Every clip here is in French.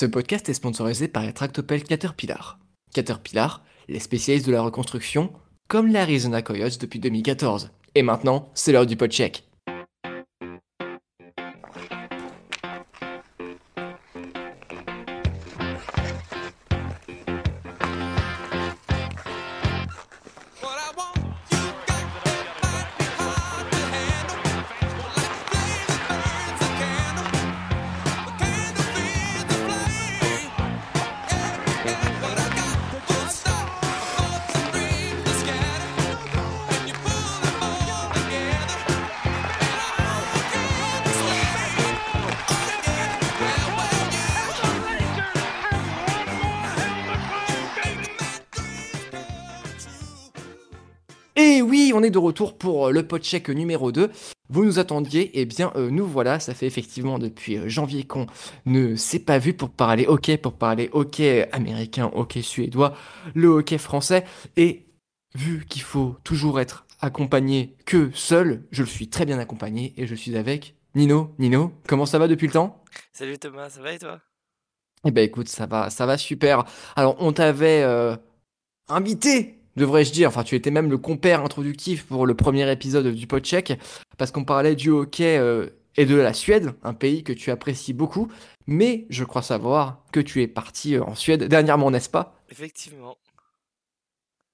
Ce podcast est sponsorisé par les tractopelles Caterpillar. Caterpillar, les spécialistes de la reconstruction, comme l'Arizona Coyotes depuis 2014. Et maintenant, c'est l'heure du podcheck. Et retour pour euh, le podcheck numéro 2. Vous nous attendiez, et eh bien euh, nous voilà, ça fait effectivement depuis euh, janvier qu'on ne s'est pas vu pour parler hockey, pour parler hockey américain, hockey suédois, le hockey français. Et vu qu'il faut toujours être accompagné que seul, je le suis très bien accompagné et je suis avec Nino. Nino, comment ça va depuis le temps? Salut Thomas, ça va et toi? Eh ben écoute, ça va, ça va super. Alors on t'avait invité devrais-je dire. Enfin, tu étais même le compère introductif pour le premier épisode du podcheck, parce qu'on parlait du hockey euh, et de la Suède, un pays que tu apprécies beaucoup. Mais je crois savoir que tu es parti euh, en Suède dernièrement, n'est-ce pas? Effectivement.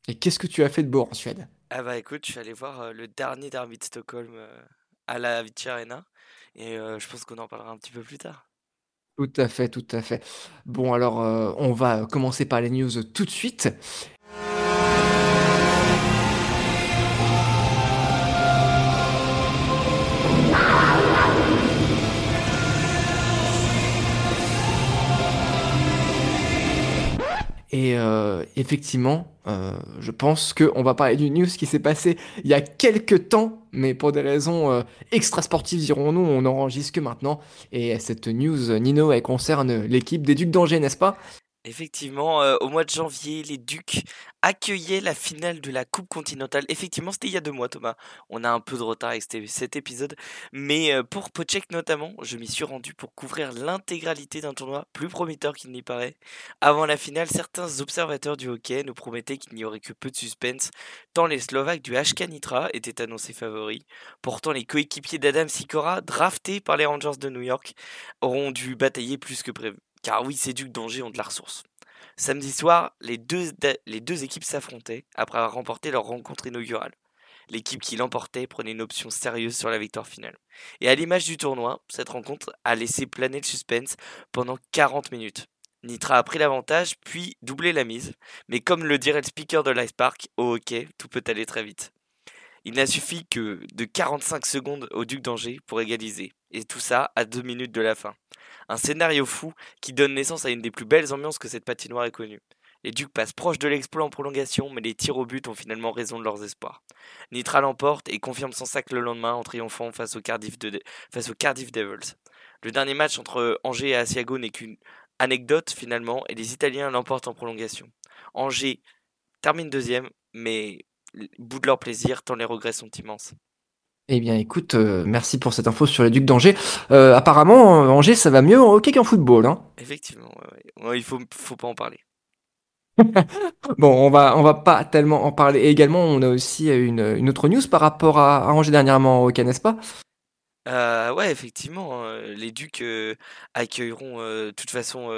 Et qu'est-ce que tu as fait de beau en Suède? Ah bah écoute, je suis allé voir euh, le dernier derby de Stockholm à la Avicii Arena, et je pense qu'on en parlera un petit peu plus tard. Tout à fait, tout à fait. Bon alors, on va commencer par les news tout de suite. Effectivement, euh, je pense qu'on va parler du news qui s'est passé il y a quelques temps, mais pour des raisons euh, extra sportives, dirons-nous, on n'enregistre que maintenant. Et cette news, Nino, elle concerne l'équipe des Ducs d'Angers, n'est-ce pas? Effectivement, euh, au mois de janvier, les Ducs accueillaient la finale de la Coupe continentale. Effectivement, c'était il y a deux mois, Thomas. On a un peu de retard avec cet épisode. Mais euh, pour Pocheck notamment, je m'y suis rendu pour couvrir l'intégralité d'un tournoi plus prometteur qu'il n'y paraît. Avant la finale, certains observateurs du hockey nous promettaient qu'il n'y aurait que peu de suspense, tant les Slovaques du HK Nitra étaient annoncés favoris. Pourtant, les coéquipiers d'Adam Sikora, draftés par les Rangers de New York, auront dû batailler plus que prévu. Car oui, ces Ducs d'Angers ont de la ressource. Samedi soir, les deux, les deux équipes s'affrontaient après avoir remporté leur rencontre inaugurale. L'équipe qui l'emportait prenait une option sérieuse sur la victoire finale. Et à l'image du tournoi, cette rencontre a laissé planer le suspense pendant 40 minutes. Nitra a pris l'avantage, puis doublé la mise. Mais comme le dirait le speaker de l'Ice Park, au hockey, tout peut aller très vite. Il n'a suffi que de 45 secondes au Duc d'Angers pour égaliser. Et tout ça à deux minutes de la fin. Un scénario fou qui donne naissance à une des plus belles ambiances que cette patinoire ait connue. Les Ducs passent proche de l'exploit en prolongation, mais les tirs au but ont finalement raison de leurs espoirs. Nitra l'emporte et confirme son sac le lendemain en triomphant face au Cardiff, face Cardiff Devils. Le dernier match entre Angers et Asiago n'est qu'une anecdote finalement, et les Italiens l'emportent en prolongation. Angers termine deuxième, mais bout de leur plaisir tant les regrets sont immenses. Eh bien, écoute, euh, merci pour cette info sur les Ducs d'Angers. Euh, apparemment, euh, Angers, ça va mieux en hockey qu'en football. Hein. Effectivement, il faut, faut pas en parler. bon, on va, on va pas tellement en parler. Et également, on a aussi une, autre news par rapport à, à Angers dernièrement au hockey, n'est-ce pas? Euh, ouais, effectivement, hein, les Ducs, accueilleront, de toute façon,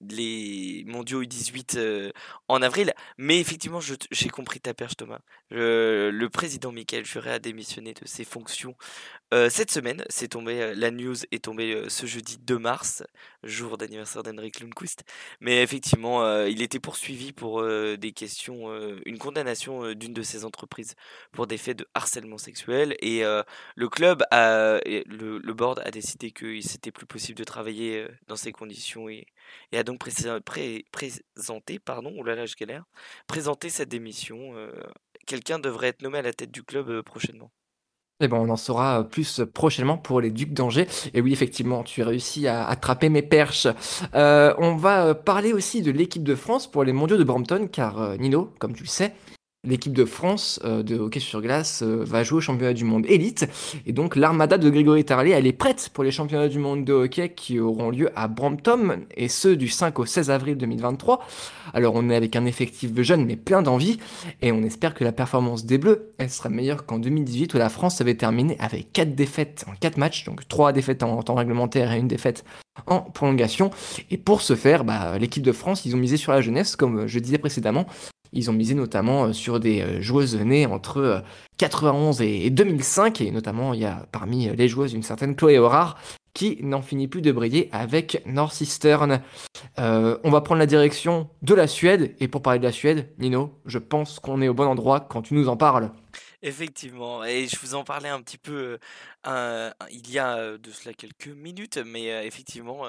les mondiaux U18, en avril. Mais effectivement, j'ai compris ta perche, Thomas. le président Michael Juret a démissionné de ses fonctions, cette semaine. C'est tombé, la news est tombée, ce jeudi 2 mars, jour d'anniversaire d'Henrik Lundqvist. Mais effectivement, il était poursuivi pour, des questions, une condamnation, d'une de ses entreprises pour des faits de harcèlement sexuel et le club a le, board a décidé que c'était plus possible de travailler euh, dans ces conditions et, a donc présenté, pardon, oh présenté cette démission. Euh, quelqu'un devrait être nommé à la tête du club euh, prochainement. Et eh bon, on en saura plus prochainement pour les Ducs d'Angers. Et oui, effectivement, tu as réussi à attraper mes perches. on va parler aussi de l'équipe de France pour les mondiaux de Brampton, car Nino, comme tu le sais, l'équipe de France euh, de hockey sur glace euh, va jouer au championnat du monde élite. Et donc l'armada de Grégory Tarlier, elle est prête pour les championnats du monde de hockey qui auront lieu à Brampton, et ce du 5 au 16 avril 2023. Alors on est avec un effectif de jeunes mais plein d'envie, et on espère que la performance des Bleus, elle sera meilleure qu'en 2018 où la France avait terminé avec 4 défaites en 4 matchs, donc 3 défaites en temps réglementaire et une défaite en prolongation. Et pour ce faire, bah, l'équipe de France, ils ont misé sur la jeunesse, comme je disais précédemment, ils ont misé notamment euh, sur des euh, joueuses nées entre 91 euh, et 2005, et notamment il y a parmi les joueuses une certaine Chloé Horar qui n'en finit plus de briller avec Northeastern. Euh, on va prendre la direction de la Suède, et pour parler de la Suède, Nino, je pense qu'on est au bon endroit quand tu nous en parles. Effectivement, et je vous en parlais un petit peu il y a de cela quelques minutes, mais effectivement,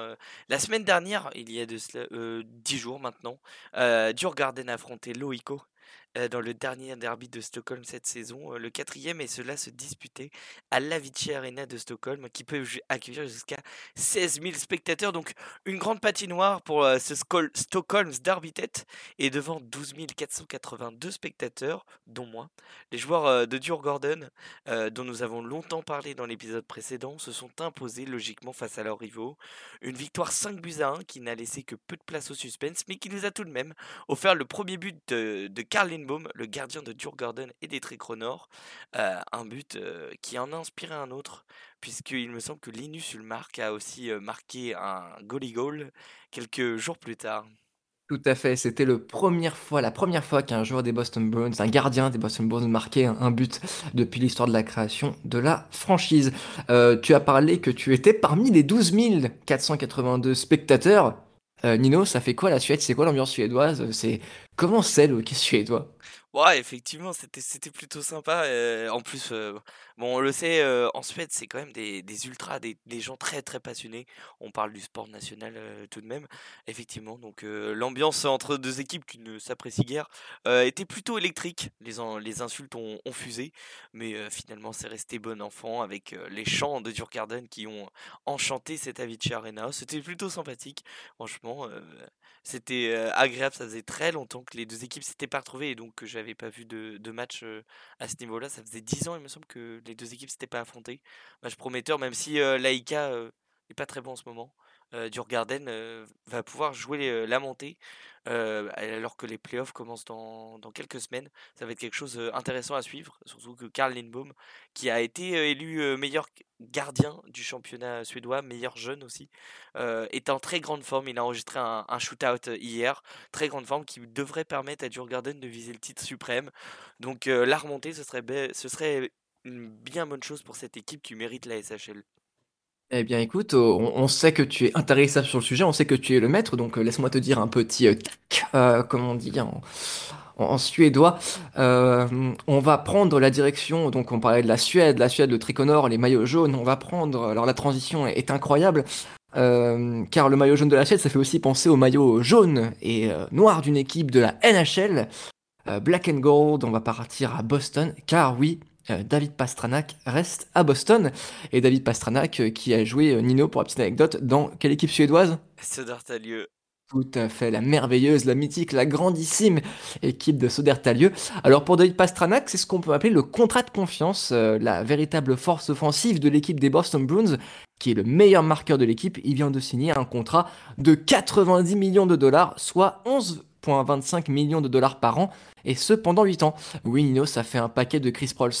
la semaine dernière, il y a de cela 10 jours maintenant, Djurgården a affronté Loico dans le dernier derby de Stockholm cette saison, le quatrième, et cela se disputait à l'Avicii Arena de Stockholm, qui peut accueillir jusqu'à 16 000 spectateurs. Donc une grande patinoire pour ce Stockholm's Derby Tête, et devant 12 482 spectateurs, dont moi. Les joueurs de Djurgården, dont nous avons longtemps parlé dans l'épisode précédent, se sont imposés logiquement face à leurs rivaux. Une victoire 5 buts à 1 qui n'a laissé que peu de place au suspense, mais qui nous a tout de même offert le premier but de, de Karl Le gardien de Djurgården et des Tricronors. Euh, un but euh, qui en a inspiré un autre, puisqu'il me semble que Linus Ulmark a aussi euh, marqué un goalie goal quelques jours plus tard. Tout à fait, c'était la première fois qu'un joueur des Boston Bruins, un gardien des Boston Bruins marquait un, but depuis l'histoire de la création de la franchise. tu as parlé que tu étais parmi les 12 482 spectateurs. Nino, ça fait quoi la Suède? C'est quoi l'ambiance suédoise? C'est comment c'est le hockey suédois? Ouais, effectivement, c'était c'était plutôt sympa. en plus, bon, on le sait, en Suède, c'est quand même des, des ultras, des, des gens très très passionnés. On parle du sport national tout de même, effectivement. Donc l'ambiance entre deux équipes qui ne s'apprécient guère était plutôt électrique. Les, les insultes ont, ont fusé, mais finalement, c'est resté bon enfant avec les chants de Djurgården qui ont enchanté cette Avicii Arena. C'était plutôt sympathique, franchement. C'était agréable, ça faisait très longtemps que les deux équipes s'étaient pas retrouvées et donc que j'avais pas vu de, de match à ce niveau-là. Ça faisait 10 ans, il me semble, que les deux équipes s'étaient pas affrontées. Match prometteur, même si Laïka est pas très bon en ce moment. Djurgården va pouvoir jouer la montée alors que les playoffs commencent dans, quelques semaines. Ça va être quelque chose d'intéressant à suivre, surtout que Karl Lindbaum, qui a été élu meilleur gardien du championnat suédois, meilleur jeune aussi, est en très grande forme. Il a enregistré un, shootout hier, très grande forme, qui devrait permettre à Djurgården de viser le titre suprême. Donc la remontée, ce serait, ce serait une bien bonne chose pour cette équipe qui mérite la SHL. Eh bien, écoute, on, sait que tu es intéressable sur le sujet, on sait que tu es le maître, donc euh, laisse-moi te dire un petit euh, tac, euh, comme on dit en, suédois. on va prendre la direction, donc on parlait de la Suède, la Suède, le tricolore, les maillots jaunes, on va prendre, alors la transition est, incroyable, car le maillot jaune de la Suède, ça fait aussi penser au maillot jaune et noir d'une équipe de la NHL, Black and Gold, on va partir à Boston, car oui, euh, David Pastranak reste à Boston. Et David Pastranak, euh, qui a joué euh, Nino, pour la petite anecdote, dans quelle équipe suédoise? Södertalje. Tout à fait, la merveilleuse, la mythique, la grandissime équipe de Södertalje. Alors pour David Pastranak, c'est ce qu'on peut appeler le contrat de confiance, la véritable force offensive de l'équipe des Boston Bruins, qui est le meilleur marqueur de l'équipe. Il vient de signer un contrat de 90 millions de dollars, soit 11 25 millions de dollars par an, et ce pendant 8 ans. Oui, Nino, ça fait un paquet de Chris Prols.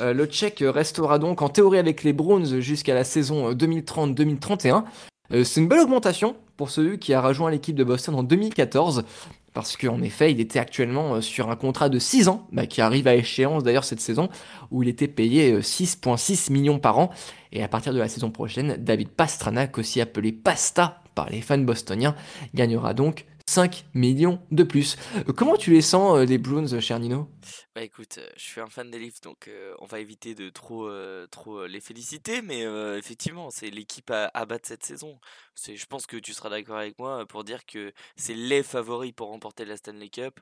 Euh, le Tchèque restera donc en théorie avec les Browns jusqu'à la saison 2030-2031. Euh, c'est une belle augmentation pour celui qui a rejoint l'équipe de Boston en 2014 parce qu'en effet, il était actuellement euh, sur un contrat de 6 ans, bah, qui arrive à échéance d'ailleurs cette saison, où il était payé 6,6 millions par an. Et à partir de la saison prochaine, David Pastranak, aussi appelé Pasta par les fans bostoniens, gagnera donc 5 millions de plus. Euh, comment tu les sens, euh, les Bruins, cher Nino? Bah écoute, euh, je suis un fan des Leafs, donc on va éviter de trop, trop les féliciter, mais effectivement, c'est l'équipe à, battre cette saison. Je pense que tu seras d'accord avec moi pour dire que c'est les favoris pour remporter la Stanley Cup.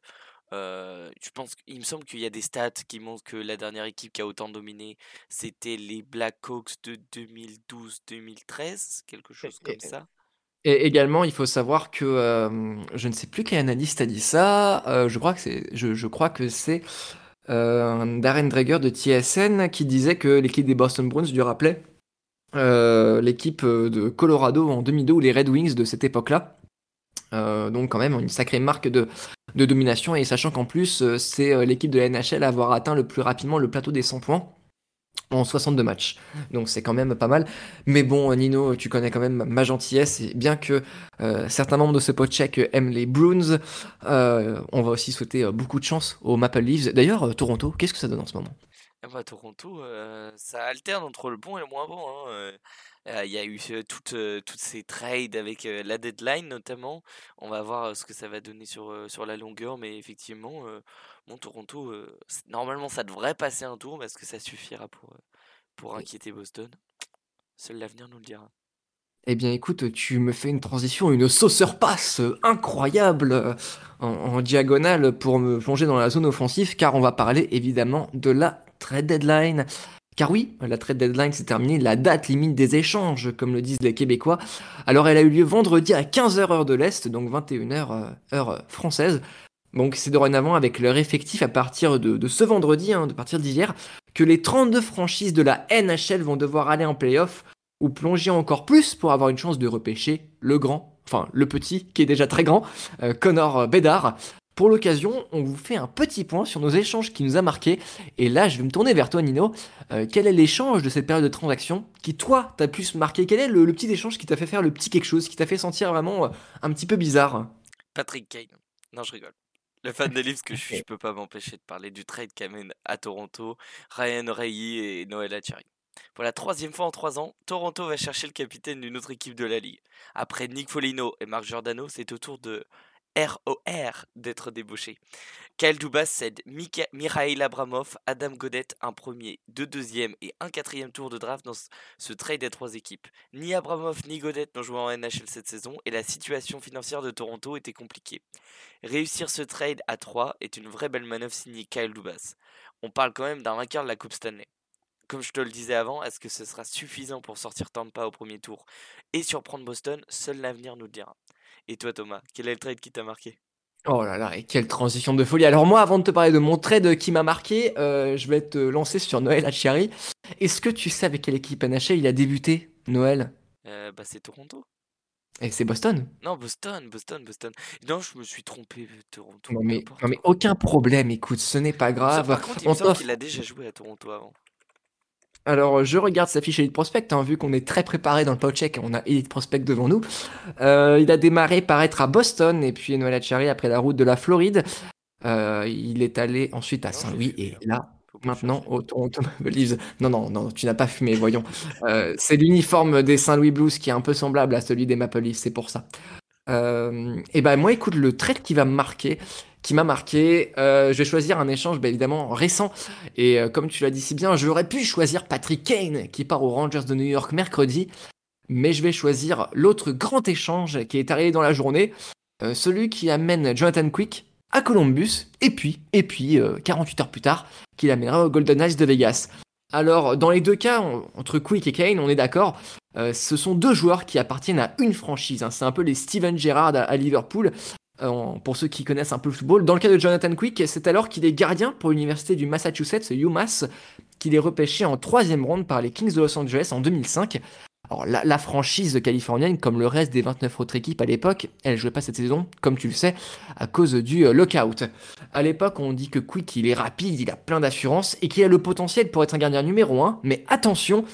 je pense il me semble qu'il y a des stats qui montrent que la dernière équipe qui a autant dominé, c'était les Blackhawks de 2012-2013, quelque chose comme ça. Et également, il faut savoir que euh, je ne sais plus quel analyste a dit ça. euh, je crois que c'est, euh, Darren Dreger de TSN qui disait que l'équipe des Boston Bruins lui rappelait l'équipe de Colorado en 2002 ou les Red Wings de cette époque-là. Donc quand même une sacrée marque de, de domination et sachant qu'en plus c'est l'équipe de la NHL à avoir atteint le plus rapidement le plateau des 100 points en 62 matchs. Donc c'est quand même pas mal. Mais bon, Nino, tu connais quand même ma gentillesse. Et bien que euh, certains membres de ce podcheck aiment les Bruins, euh, on va aussi souhaiter euh, beaucoup de chance aux Maple Leafs. D'ailleurs, Toronto, qu'est-ce que ça donne en ce moment? Ah bah, Toronto, ça alterne entre le bon et le moins bon. hein, Il y a eu toutes, toutes ces trades avec la deadline notamment. On va voir ce que ça va donner sur, sur la longueur, mais effectivement, bon, Toronto, euh, normalement ça devrait passer un tour, mais est-ce que ça suffira pour, euh, pour inquiéter Boston? Seul l'avenir nous le dira. Eh bien, écoute, tu me fais une transition, une sauceur passe incroyable euh, en, en diagonale pour me plonger dans la zone offensive, car on va parler évidemment de la trade deadline. Car oui, la trade deadline s'est terminée, la date limite des échanges, comme le disent les Québécois. Alors, elle a eu lieu vendredi à 15h heure de l'Est, donc 21h euh, heure française. Donc, c'est dorénavant avec leur effectif à partir de, ce vendredi, hein, de partir d'hier, que les 32 franchises de la NHL vont devoir aller en playoff ou plonger encore plus pour avoir une chance de repêcher le grand, enfin le petit, qui est déjà très grand, euh, Connor Bedard. Pour l'occasion, on vous fait un petit point sur nos échanges qui nous a marqués. Et là, je vais me tourner vers toi, Nino. Euh, quel est l'échange de cette période de transaction qui, toi, t'a plus marqué? Quel est le, le petit échange qui t'a fait faire le petit quelque chose, qui t'a fait sentir vraiment euh, un petit peu bizarre? Patrick Kane. Non, je rigole. Le fan des Leafs que je suis, je peux pas m'empêcher de parler du trade qu'amène à Toronto Ryan Reilly et Noël Acciari. Pour la troisième fois en trois ans, Toronto va chercher le capitaine d'une autre équipe de la ligue. Après Nick Foligno et Marc Giordano, c'est au tour de ROR d'être débauché. Kyle Dubas cède Mikhail Abramov, Adam Godette, un premier, deux deuxièmes et un quatrième tour de draft dans ce- trade des trois équipes. Ni Abramov ni Godette n'ont joué en NHL cette saison et la situation financière de Toronto était compliquée. Réussir ce trade à 3 est une vraie belle manœuvre signée Kyle Dubas. On parle quand même d'un vainqueur de la Coupe Stanley. Comme je te le disais avant, est-ce que ce sera suffisant pour sortir Tampa au premier tour et surprendre Boston? Seul l'avenir nous le dira. Et toi Thomas, quel est le trade qui t'a marqué? Oh là là, et quelle transition de folie. Alors moi, avant de te parler de mon trade qui m'a marqué, euh, je vais te lancer sur Noël Acciari. Est-ce que tu sais avec quelle équipe NHL il a débuté, Noël? Euh, Bah c'est Toronto. Et c'est Boston Non, Boston, Boston, Boston. Non, je me suis trompé, euh, Toronto. Non mais, non aucun problème, écoute, ce n'est pas Ça, grave. par contre, il On me semble t'offre- qu'il a déjà joué à Toronto avant. Alors, je regarde sa fiche Elite Prospect, hein, vu qu'on est très préparé dans le podcheck, on a Elite Prospect devant nous. Euh, il a démarré par être à Boston, et puis Noël Acciari après la route de la Floride. Euh, il est allé ensuite à Saint-Louis, et là, maintenant, au Toronto Maple Leafs. Non, non, non, tu n'as pas fumé, voyons. Euh, c'est l'uniforme des Saint-Louis Blues qui est un peu semblable à celui des Maple Leafs, c'est pour ça. Euh, et ben moi, écoute, le trade qui va me marquer, qui m'a marqué, euh, je vais choisir un échange bah, évidemment récent. Et euh, comme tu l'as dit si bien, j'aurais pu choisir Patrick Kane qui part aux Rangers de New York mercredi, mais je vais choisir l'autre grand échange qui est arrivé dans la journée, euh, celui qui amène Jonathan Quick à Columbus, et puis, et puis, euh, 48 heures plus tard, qu'il amènera aux Golden Knights de Vegas. Alors, dans les deux cas, entre Quick et Kane, on est d'accord, ce sont deux joueurs qui appartiennent à une franchise. hein. C'est un peu les Steven Gerrard à Liverpool, pour ceux qui connaissent un peu le football. Dans le cas de Jonathan Quick, c'est alors qu'il est gardien pour l'université du Massachusetts, UMass, qu'il est repêché en troisième ronde par les Kings de Los Angeles en 2005. Alors la, la franchise californienne, comme le reste des 29 autres équipes à l'époque, elle jouait pas cette saison, comme tu le sais, à cause du euh, lockout. À l'époque, on dit que Quick, il est rapide, il a plein d'assurance et qu'il a le potentiel pour être un gardien numéro 1, mais attention,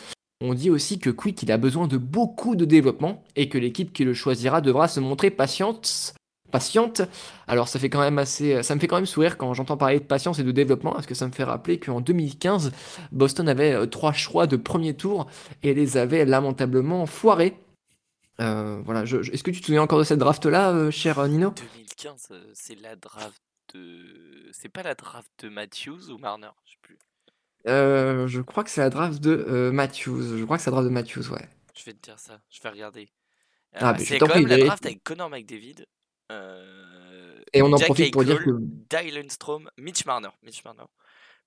on dit aussi que Quick, il a besoin de beaucoup de développement et que l'équipe qui le choisira devra se montrer patiente. Patiente. Alors ça fait quand même assez, ça me fait quand même sourire quand j'entends parler de patience et de développement, parce que ça me fait rappeler qu'en 2015, Boston avait euh, trois choix de premier tour et les avait lamentablement foirés. Euh, voilà, je- je- est-ce que tu te souviens encore de cette draft-là, euh, cher euh, Nino? 2015, euh, c'est la draft de. C'est pas la draft de Matthews ou Marner Je sais plus. Euh, Je crois que c'est la draft de euh, Matthews. Je crois que c'est la draft de Matthews, ouais. Je vais te dire ça, je vais regarder. Ah, Euh, je c'est quand même la draft avec Connor McDavid, euh, Et on en profite pour dire que Dylan Strom, Mitch Marner, Mitch Marner,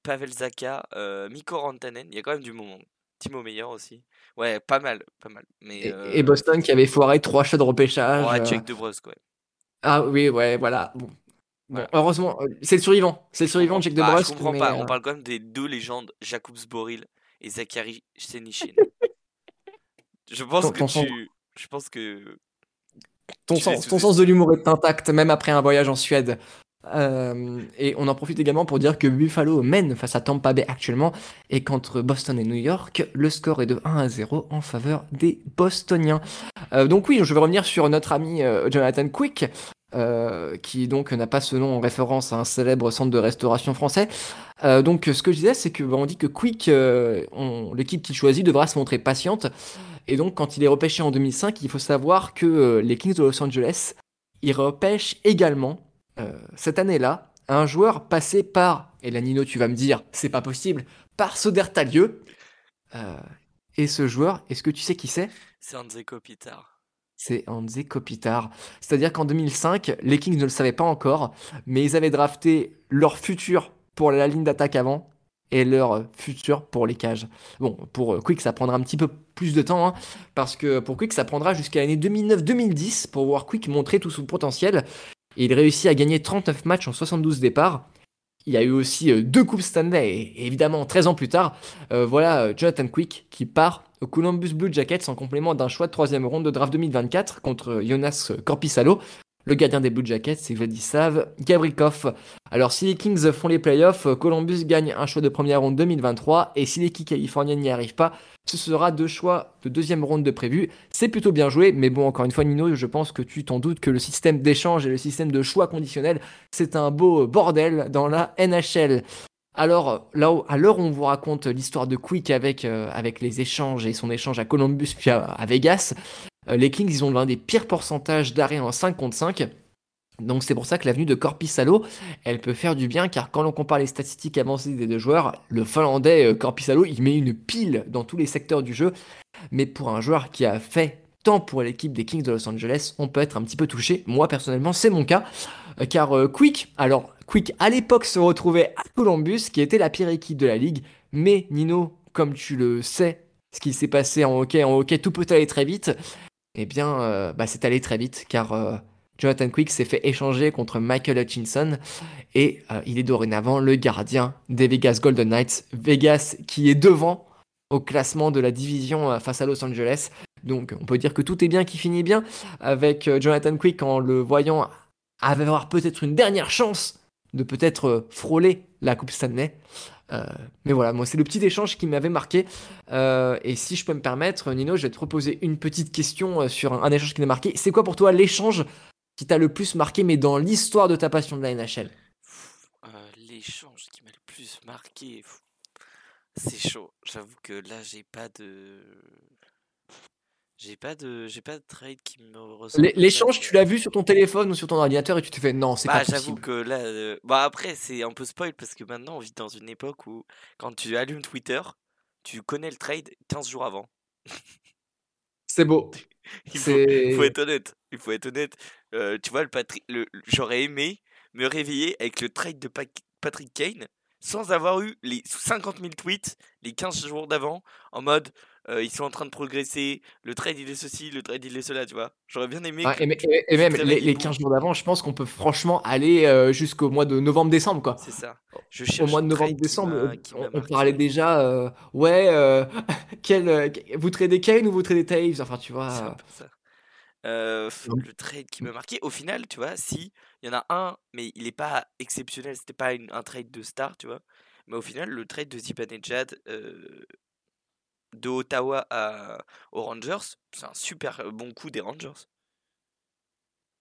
Pavel Zaka, euh, Mikko Rantanen, il y a quand même du moment. au meilleur aussi. Ouais, pas mal, pas mal. Mais, Et, euh, et Boston qui avait foiré trois choix de repêchage. ouais, euh. check de ouais. Ah oui, ouais, voilà. Bon, heureusement, c'est le survivant. C'est le survivant, Jack de je Brusque. comprends mais, pas. euh, On parle quand même des deux légendes, Jakub Zboril et Zachary Senichin. je pense Ton- que ton sens- tu. Je pense que. Ton, sens de l'humour est intact, même après un voyage en Suède. Euh, et on en profite également pour dire que Buffalo mène face à Tampa Bay actuellement et qu'entre Boston et New York, le score est de 1 à 0 en faveur des Bostoniens. Euh, donc oui, je vais revenir sur notre ami euh, Jonathan Quick, euh, qui donc n'a pas ce nom en référence à un célèbre centre de restauration français. Euh, donc ce que je disais, c'est que bah, on dit que Quick, euh, l'équipe qu'il choisit devra se montrer patiente. Et donc quand il est repêché en 2005, il faut savoir que les Kings de Los Angeles, ils repêchent également cette année-là un joueur passé par, et là Nino tu vas me dire, c'est pas possible, par Sodertalieu. Et ce joueur, est-ce que tu sais qui c'est? C'est Kopitar. C'est André Kopitar. C'est-à-dire qu'en 2005, les Kings ne le savaient pas encore, mais ils avaient drafté leur futur pour la ligne d'attaque avant et leur futur pour les cages. Bon, pour euh, Quick, ça prendra un petit peu plus de temps, hein, parce que pour Quick, ça prendra jusqu'à l'année 2009-2010 pour voir Quick montrer tout son potentiel. Il réussit à gagner 39 matchs en 72 départs. Il y a eu aussi euh, deux Coupes Stanley, et évidemment, 13 ans plus tard, euh, voilà Jonathan Quick qui part Columbus Blue Jackets en complément d'un choix de troisième ronde de draft 2024 contre Jonas Korpisalo. Le gardien des Blue Jackets, c'est Vladislav Gavrikov. Alors, si les Kings font les playoffs, Columbus gagne un choix de première ronde 2023. Et si l'équipe californienne n'y arrive pas, ce sera deux choix de deuxième ronde de prévu. C'est plutôt bien joué, mais bon, encore une fois, Nino, je pense que tu t'en doutes que le système d'échange et le système de choix conditionnel, c'est un beau bordel dans la NHL. Alors, là, à l'heure où on vous raconte l'histoire de Quick avec, euh, les échanges et son échange à Columbus puis à, Vegas, euh, les Kings, ils ont l'un des pires pourcentages d'arrêt en 5 contre 5. Donc c'est pour ça que l'avenue de Corpissalo, elle peut faire du bien, car quand on compare les statistiques avancées des deux joueurs, le Finlandais euh, Korpisalo, il met une pile dans tous les secteurs du jeu. Mais pour un joueur qui a fait tant pour l'équipe des Kings de Los Angeles, on peut être un petit peu touché. Moi personnellement, c'est mon cas. Euh, Car Quick, alors Quick à l'époque se retrouvait à Columbus, qui était la pire équipe de la ligue. Mais Nino, comme tu le sais, ce qui s'est passé en hockey, en hockey, tout peut aller très vite. Eh bien, euh, bah, c'est allé très vite, car euh, Jonathan Quick s'est fait échanger contre Michael Hutchinson et euh, il est dorénavant le gardien des Vegas Golden Knights. Vegas qui est devant au classement de la division face à Los Angeles. Donc on peut dire que tout est bien qui finit bien avec Jonathan Quick en le voyant avoir peut-être une dernière chance de peut-être euh, frôler la Coupe Stanley. Euh, mais voilà, moi c'est le petit échange qui m'avait marqué. Euh, et si je peux me permettre, Nino, je vais te proposer une petite question sur un, échange qui m'a marqué. C'est quoi pour toi l'échange qui t'a le plus marqué, mais dans l'histoire de ta passion de la NHL L'échange qui m'a le plus marqué. C'est chaud. J'avoue que là, j'ai pas de. J'ai pas de. J'ai pas de trade qui me ressemble. L'é- L'échange, tu l'as vu sur ton téléphone ou sur ton ordinateur et tu te fais non, c'est Bah, pas j'avoue possible. que là. euh, Bah, après, c'est un peu spoil parce que maintenant, on vit dans une époque où, quand tu allumes Twitter, tu connais le trade 15 jours avant. C'est beau. Il faut, être honnête. Il faut être honnête. Euh, tu vois, le Patri- le, j'aurais aimé me réveiller avec le trade de Patrick Kane sans avoir eu les 50 000 tweets les 15 jours d'avant en mode euh, ils sont en train de progresser, le trade il est ceci, le trade il est cela, tu vois? J'aurais bien aimé Ouais, et, même les, les beau. 15 jours d'avant, je pense qu'on peut franchement aller euh, jusqu'au mois de novembre-décembre, quoi. C'est ça. Je Au cherche mois de novembre-décembre, on, parlait déjà, euh, ouais, quel, vous tradez Kane ou vous tradez Taves? Enfin, tu vois. ça. Le trade qui m'a marqué, au final, tu vois, si il y en a un, mais il n'est pas exceptionnel, c'était pas une- un trade de star, tu vois? Mais au final, le trade de Zibanejad euh, de Ottawa à, aux Rangers, c'est un super euh, bon coup des Rangers.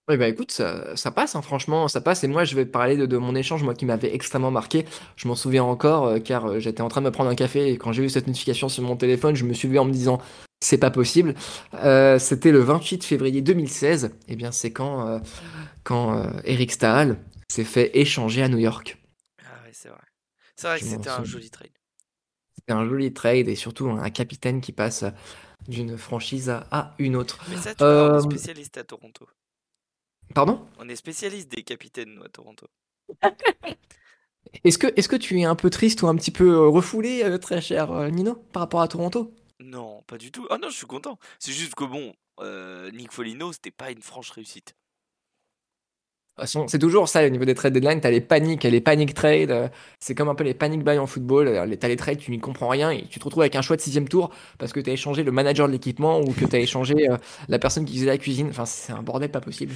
Ouais, bah écoute, ça, ça passe, hein, franchement, ça passe. Et moi, je vais parler de, de mon échange, moi, qui m'avait extrêmement marqué. Je m'en souviens encore, euh, car euh, j'étais en train de me prendre un café et quand j'ai vu cette notification sur mon téléphone, je me suis levé en me disant, c'est pas possible. Euh, c'était le 28 février 2016. Et bien, c'est quand, quand Eric Stahl s'est fait échanger à New York. Ah ouais, c'est vrai. C'est vrai que Je c'était un joli trade. C'était un joli trade et surtout un capitaine qui passe d'une franchise à, une autre. Mais ça, tu vois, on est Euh, spécialiste à Toronto. pardon? On est spécialiste des capitaines, nous, à Toronto. Est-ce que, est que tu es un peu triste ou un petit peu refoulé, très cher Nino, par rapport à Toronto? Non, pas du tout. Ah non, je suis content. C'est juste que bon, Nick Folino, c'était pas une franche réussite c'est toujours ça au niveau des trade deadline, t'as les paniques, les panic trades, euh, c'est comme un peu les panic buy en football, euh, t'as les trades, tu n'y comprends rien et tu te retrouves avec un choix de sixième tour parce que t'as échangé le manager de l'équipement ou que t'as échangé euh, la personne qui faisait la cuisine, enfin c'est un bordel pas possible.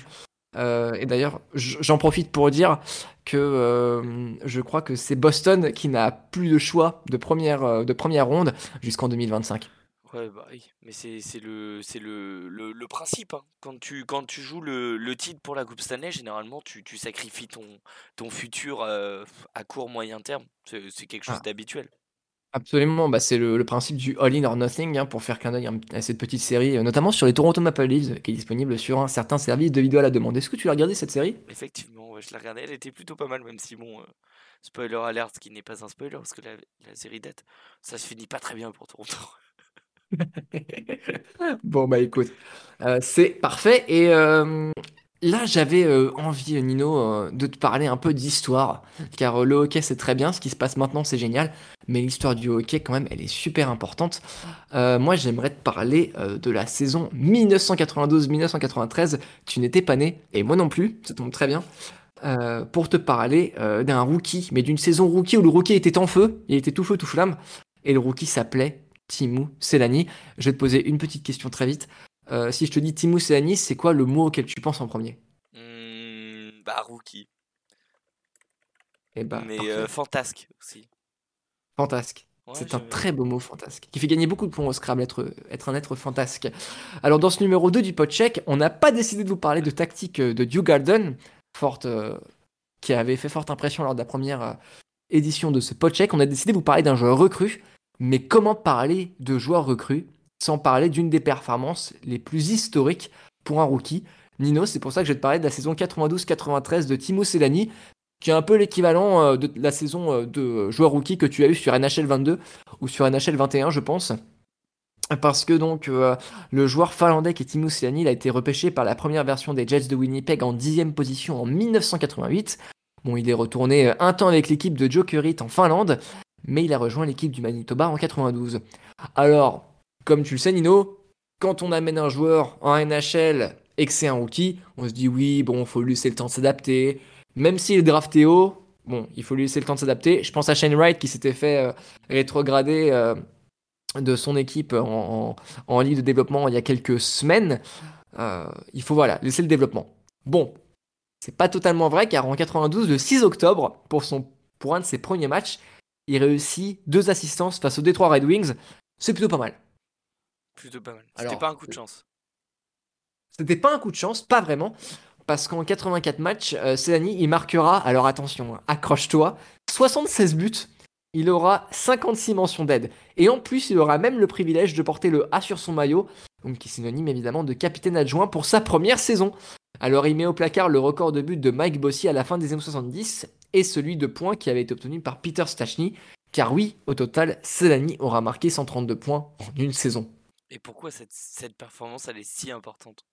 et d'ailleurs, j'en profite pour dire que je crois que c'est Boston qui n'a plus de choix de première, de première ronde jusqu'en 2025. Ouais, bah oui, mais c'est le, le, le, le principe. hein. Quand tu, quand tu joues le, le titre pour la Coupe Stanley, généralement, tu, tu sacrifies ton, ton futur euh, à court, moyen terme. C'est quelque chose ah. d'habituel. absolument, bah, c'est le, le principe du all-in or nothing hein, pour faire qu'un œil à cette petite série, euh, notamment sur les Toronto Maple Leafs, qui est disponible sur un certain service de vidéo à la demande. Est-ce que tu as regardé cette série? Effectivement, je l'ai regardée, elle était plutôt pas mal, même si bon, euh, spoiler alert, qui n'est pas un spoiler, parce que la, la série date, ça se finit pas très bien pour Toronto. Bon, bah écoute, euh, c'est parfait. Et euh, là, j'avais euh, envie, Nino, de te parler un peu d'histoire. Car le hockey, c'est très bien. Ce qui se passe maintenant, c'est génial. Mais l'histoire du hockey, quand même, elle est super importante. moi, j'aimerais te parler de la saison 1992-1993. Tu n'étais pas né, et moi non plus. Ça tombe très bien. pour te parler d'un rookie, mais d'une saison rookie où le rookie était en feu, il était tout feu, tout flamme, et le rookie s'appelait Timou Selani. Je vais te poser une petite question très vite. Euh, si je te dis Timou Selani, c'est quoi le mot auquel tu penses en premier? Mmh, Bah, rookie. Et eh bah, Mais euh, fantasque aussi. Fantasque. c'est un très beau mot, fantasque, qui fait gagner beaucoup de points au Scrabble, être, être un être fantasque. Alors, dans ce numéro 2 du podcheck, on n'a pas décidé de vous parler de tactique de Dew Garden, forte, euh, qui avait fait forte impression lors de la première édition de ce podcheck. On a décidé de vous parler d'un joueur recru mais comment parler de joueurs recrues sans parler d'une des performances les plus historiques pour un rookie? Nino, c'est pour ça que je vais te parler de la saison 92-93 de Timo Selani, qui est un peu l'équivalent euh, de la saison euh, de joueur rookie que tu as eu sur NHL 22 ou sur NHL 21, je pense. Parce que donc euh, le joueur finlandais qui est Timo Selani, il a été repêché par la première version des Jets de Winnipeg en dixième position en 1988. Bon, il est retourné un temps avec l'équipe de Jokerit en Finlande, mais il a rejoint l'équipe du Manitoba en 92. Alors, comme tu le sais Nino, quand on amène un joueur en NHL et que c'est un rookie, on se dit oui, bon, faut lui laisser le temps de s'adapter. Même s'il est drafté haut, bon, il faut lui laisser le temps de s'adapter. Je pense à Shane Wright qui s'était fait euh, rétrograder euh, de son équipe en, en, de développement il y a quelques semaines. Euh, il faut voilà, laisser le développement. Bon, c'est pas totalement vrai car en 92, le 6 octobre, pour, son, pour un de ses premiers matchs, il réussit deux assistances face aux Detroit Red Wings. C'est plutôt pas mal. Plutôt pas mal. C'était pas un coup de chance. C'était pas un coup de chance, pas vraiment. Parce qu'en 84 matchs, euh, il marquera, alors attention, hein, accroche-toi, 76 buts. Il aura 56 mentions d'aide. Et en plus, il aura même le privilège de porter le A sur son maillot, donc qui est synonyme évidemment de capitaine adjoint pour sa première saison. Alors il met au placard le record de buts de Mike Bossy à la fin des années 70 et celui de points qui avait été obtenu par Peter Stachny. Car oui, au total, Selani aura marqué 132 points en une saison. Et pourquoi cette, performance elle est si importante?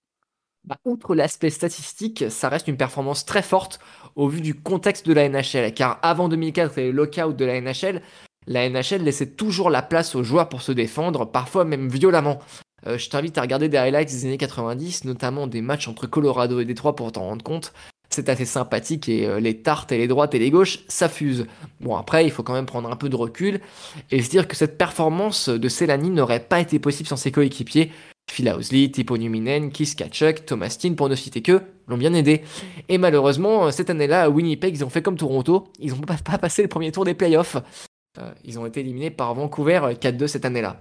Bah, Outre l'aspect statistique, ça reste une performance très forte au vu du contexte de la NHL. Car avant 2004 et le lockout de la NHL, la NHL laissait toujours la place aux joueurs pour se défendre, parfois même violemment. Euh, je t'invite à regarder des highlights des années 90, notamment des matchs entre Colorado et Détroit pour t'en rendre compte c'est assez sympathique et euh, les tartes et les droites et les gauches, ça fuse. Bon, après, il faut quand même prendre un peu de recul et se dire que cette performance de Selani n'aurait pas été possible sans ses coéquipiers. Phil Housley, Tipo Numinen, Keith Kachuk, Thomas Steen, pour ne citer que, l'ont bien aidé. Et malheureusement, cette année-là, à Winnipeg, ils ont fait comme Toronto, ils n'ont pas, passé le premier tour des playoffs. Euh, ils ont été éliminés par Vancouver 4-2 euh, cette année-là.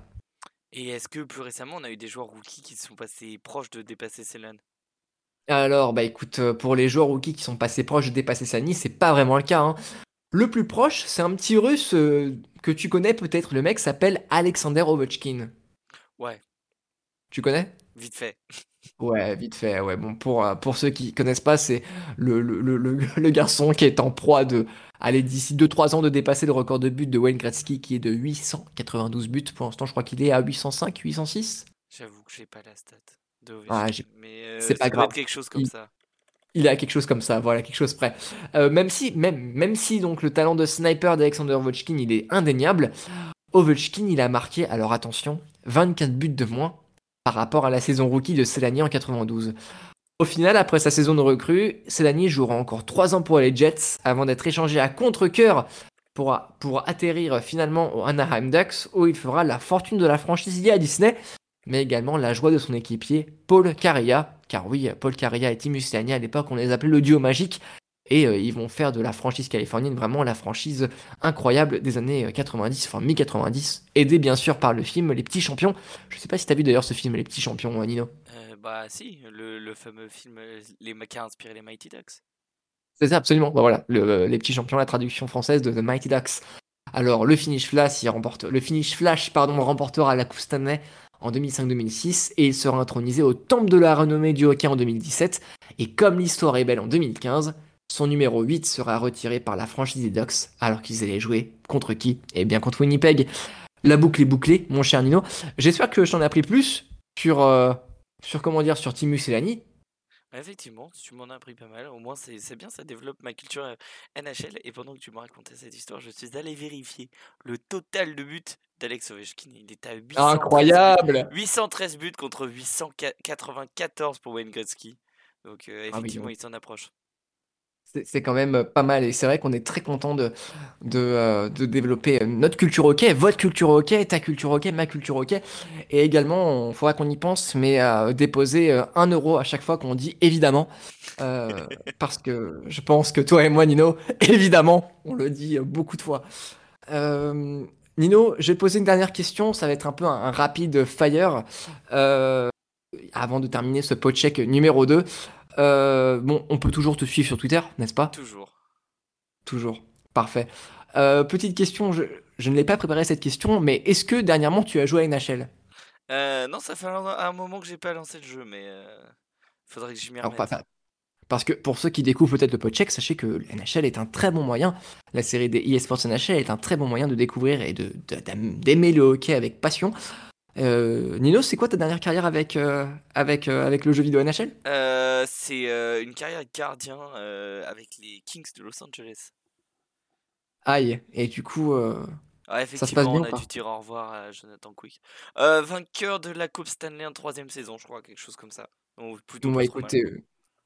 Et est-ce que plus récemment, on a eu des joueurs rookies qui sont passés proches de dépasser Selani alors, bah écoute, euh, pour les joueurs rookies qui sont passés proches de dépasser Sani, c'est pas vraiment le cas. Hein. Le plus proche, c'est un petit russe euh, que tu connais peut-être. Le mec s'appelle Alexander Ovechkin. Ouais. Tu connais? Vite fait. Ouais, vite fait. Ouais, bon, pour, euh, pour ceux qui connaissent pas, c'est le, le, le, le, garçon qui est en proie de, aller d'ici 2-3 ans, de dépasser le record de but de Wayne Gretzky qui est de 892 buts. Pour l'instant, je crois qu'il est à 805, 806. J'avoue que j'ai pas la stat. Ah, mais euh, c'est pas grave. quelque chose comme ça. Il a quelque chose comme ça, voilà, quelque chose près. Euh, même si, même, même si donc le talent de sniper d'Alexander Ovechkin, il est indéniable, Ovechkin, il a marqué, alors attention, 24 buts de moins par rapport à la saison rookie de Selani en 92. Au final, après sa saison de recrue, Selani jouera encore 3 ans pour les Jets avant d'être échangé à contre-coeur pour, atterrir finalement au Anaheim Ducks où il fera la fortune de la franchise liée à Disney mais également la joie de son équipier Paul Carilla, car oui, Paul Carilla et Tim Stani à l'époque on les appelait le duo magique, et euh, ils vont faire de la franchise californienne vraiment la franchise incroyable des années 90, euh, enfin mi-90, aidé bien sûr par le film Les Petits Champions. Je sais pas si t'as vu d'ailleurs ce film Les Petits Champions, euh, Nino. bah si, le, fameux film les, qui a inspiré les Mighty Ducks. C'est ça, absolument. Bah, voilà, Les Petits Champions, la traduction française de The Mighty Ducks. Alors le finish flash, il remporte, le finish flash pardon, remportera la Coupe Stanley en 2005-2006 et il sera intronisé au temple de la renommée du hockey en 2017. Et comme l'histoire est belle en 2015, son numéro 8 sera retiré par la franchise des Ducks alors qu'ils allaient jouer contre qui? Eh bien contre Winnipeg. La boucle est bouclée, mon cher Nino. J'espère que je t'en ai appris plus sur, euh, sur comment dire, sur Timus et Lani. Effectivement, tu m'en as appris pas mal. Au moins, c'est bien, ça développe ma culture euh, NHL. Et pendant que tu me racontais cette histoire, je suis allé vérifier le total de buts d'Alex Ovechkin. Il est à 813 Incroyable 813 buts contre 894 pour Wayne Gretzky. Donc, euh, ah effectivement, il s'en approche. C'est quand même pas mal et c'est vrai qu'on est très content de, euh, développer notre culture hockey, votre culture hockey, ta culture hockey, ma culture hockey. Et également, il faudra qu'on y pense, mais à déposer euh, un euro à chaque fois qu'on dit évidemment. Euh, parce que je pense que toi et moi, Nino, évidemment, on le dit beaucoup de fois. Nino, je vais te poser une dernière question, ça va être un peu un, rapide fire. avant de terminer ce pot check numéro 2. Euh, bon, on peut toujours te suivre sur Twitter, n'est-ce pas? Toujours. Toujours. Parfait. Euh, petite question, je, ne l'ai pas préparé cette question, mais est-ce que dernièrement tu as joué à NHL euh, Non, ça fait un, moment que j'ai pas lancé le jeu, mais faudrait que j'y m'y remette. parce que pour ceux qui découvrent peut-être le podcheck, sachez que NHL est un très bon moyen, la série des eSports NHL est un très bon moyen de découvrir et d'aimer le hockey avec passion. Euh, Nino, c'est quoi ta dernière carrière avec, euh, avec, euh, avec le jeu vidéo NHL C'est une carrière de gardien avec les Kings de Los Angeles. Aïe, et du coup, ça se passe bien, on a dû dire au revoir à Jonathan Quick. vainqueur de la Coupe Stanley en troisième saison, je crois, quelque chose comme ça. Donc, plutôt écoutez,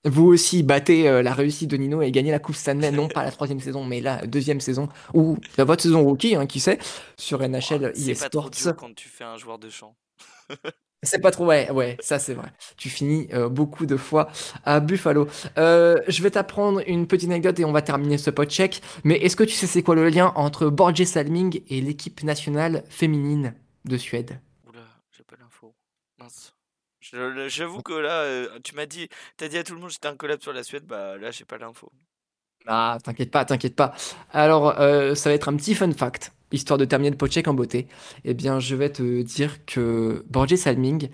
vous aussi battez euh, la réussite de Nino et gagnez la Coupe Stanley, non pas la troisième saison, mais la deuxième saison, ou la votre saison rookie, hein, qui sait, sur NHL oh, C'est pas trop dur quand tu fais un joueur de champ. c'est pas trop, ouais, ouais, ça c'est vrai. Tu finis euh, beaucoup de fois à Buffalo. Euh, je vais t'apprendre une petite anecdote et on va terminer ce pot check. Mais est-ce que tu sais c'est quoi le lien entre Borje Salming et l'équipe nationale féminine de Suède? Oula, j'ai pas l'info. Mince. J'avoue que là, euh, tu m'as dit, t'as dit à tout le monde que j'étais un collab sur la Suède, bah là, j'ai pas l'info. Ah, t'inquiète pas, t'inquiète pas. Alors, euh, ça va être un petit fun fact, histoire de terminer le check en beauté. Eh bien, je vais te dire que Borje Salming,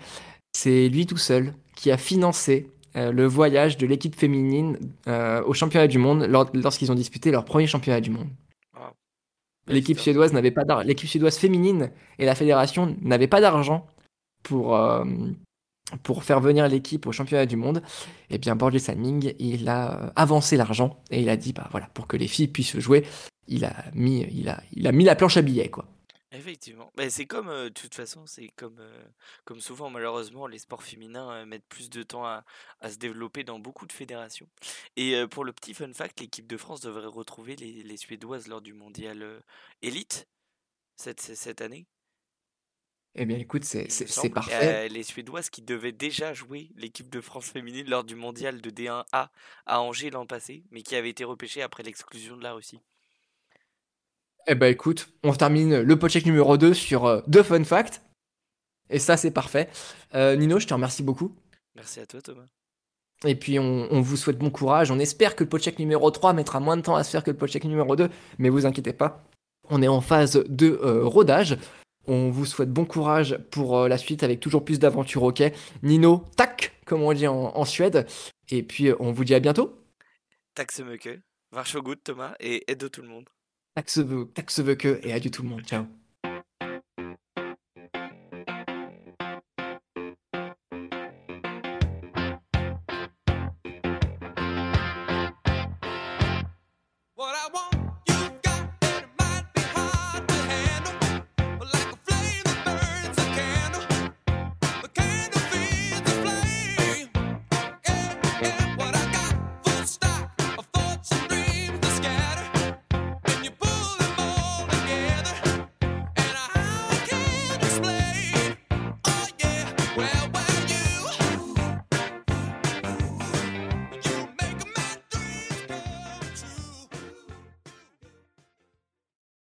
c'est lui tout seul qui a financé euh, le voyage de l'équipe féminine au championnat du monde lorsqu'ils ont disputé leur premier championnat du monde. L'équipe suédoise n'avait pas l'équipe suédoise féminine et la fédération n'avaient pas d'argent pour pour faire venir l'équipe au championnat du monde, eh bien Salming, il a euh, avancé l'argent et il a dit bah voilà pour que les filles puissent jouer, il a mis il a il a mis la planche à billets quoi. Effectivement, mais c'est comme euh, toute façon, c'est comme euh, comme souvent malheureusement les sports féminins mettent plus de temps à, se développer dans beaucoup de fédérations. Et pour le petit fun fact, l'équipe de France devrait retrouver les, les Suédoises lors du mondial élite cette, cette année. Eh bien, écoute, c'est parfait. les Suédoises qui devaient déjà jouer l'équipe de France féminine lors du mondial de D1A à Angers l'an passé, mais qui avait été repêché après l'exclusion de la Russie. Eh ben écoute, on termine le podcheck numéro 2 sur euh, deux fun facts. Et ça, c'est parfait. Euh, Nino, je te remercie beaucoup. Merci à toi, Thomas. Et puis, on, vous souhaite bon courage. On espère que le podcheck numéro 3 mettra moins de temps à se faire que le podcheck numéro 2, mais vous inquiétez pas. On est en phase de euh, rodage. On vous souhaite bon courage pour euh, la suite avec toujours plus d'aventures ok? Nino, tac, comme on dit en, Suède. Et puis on vous dit à bientôt. Tack så mycket. Varsågod Thomas et aide tout le monde. Tack så, tack så mycket et adieu tout le monde. Ciao.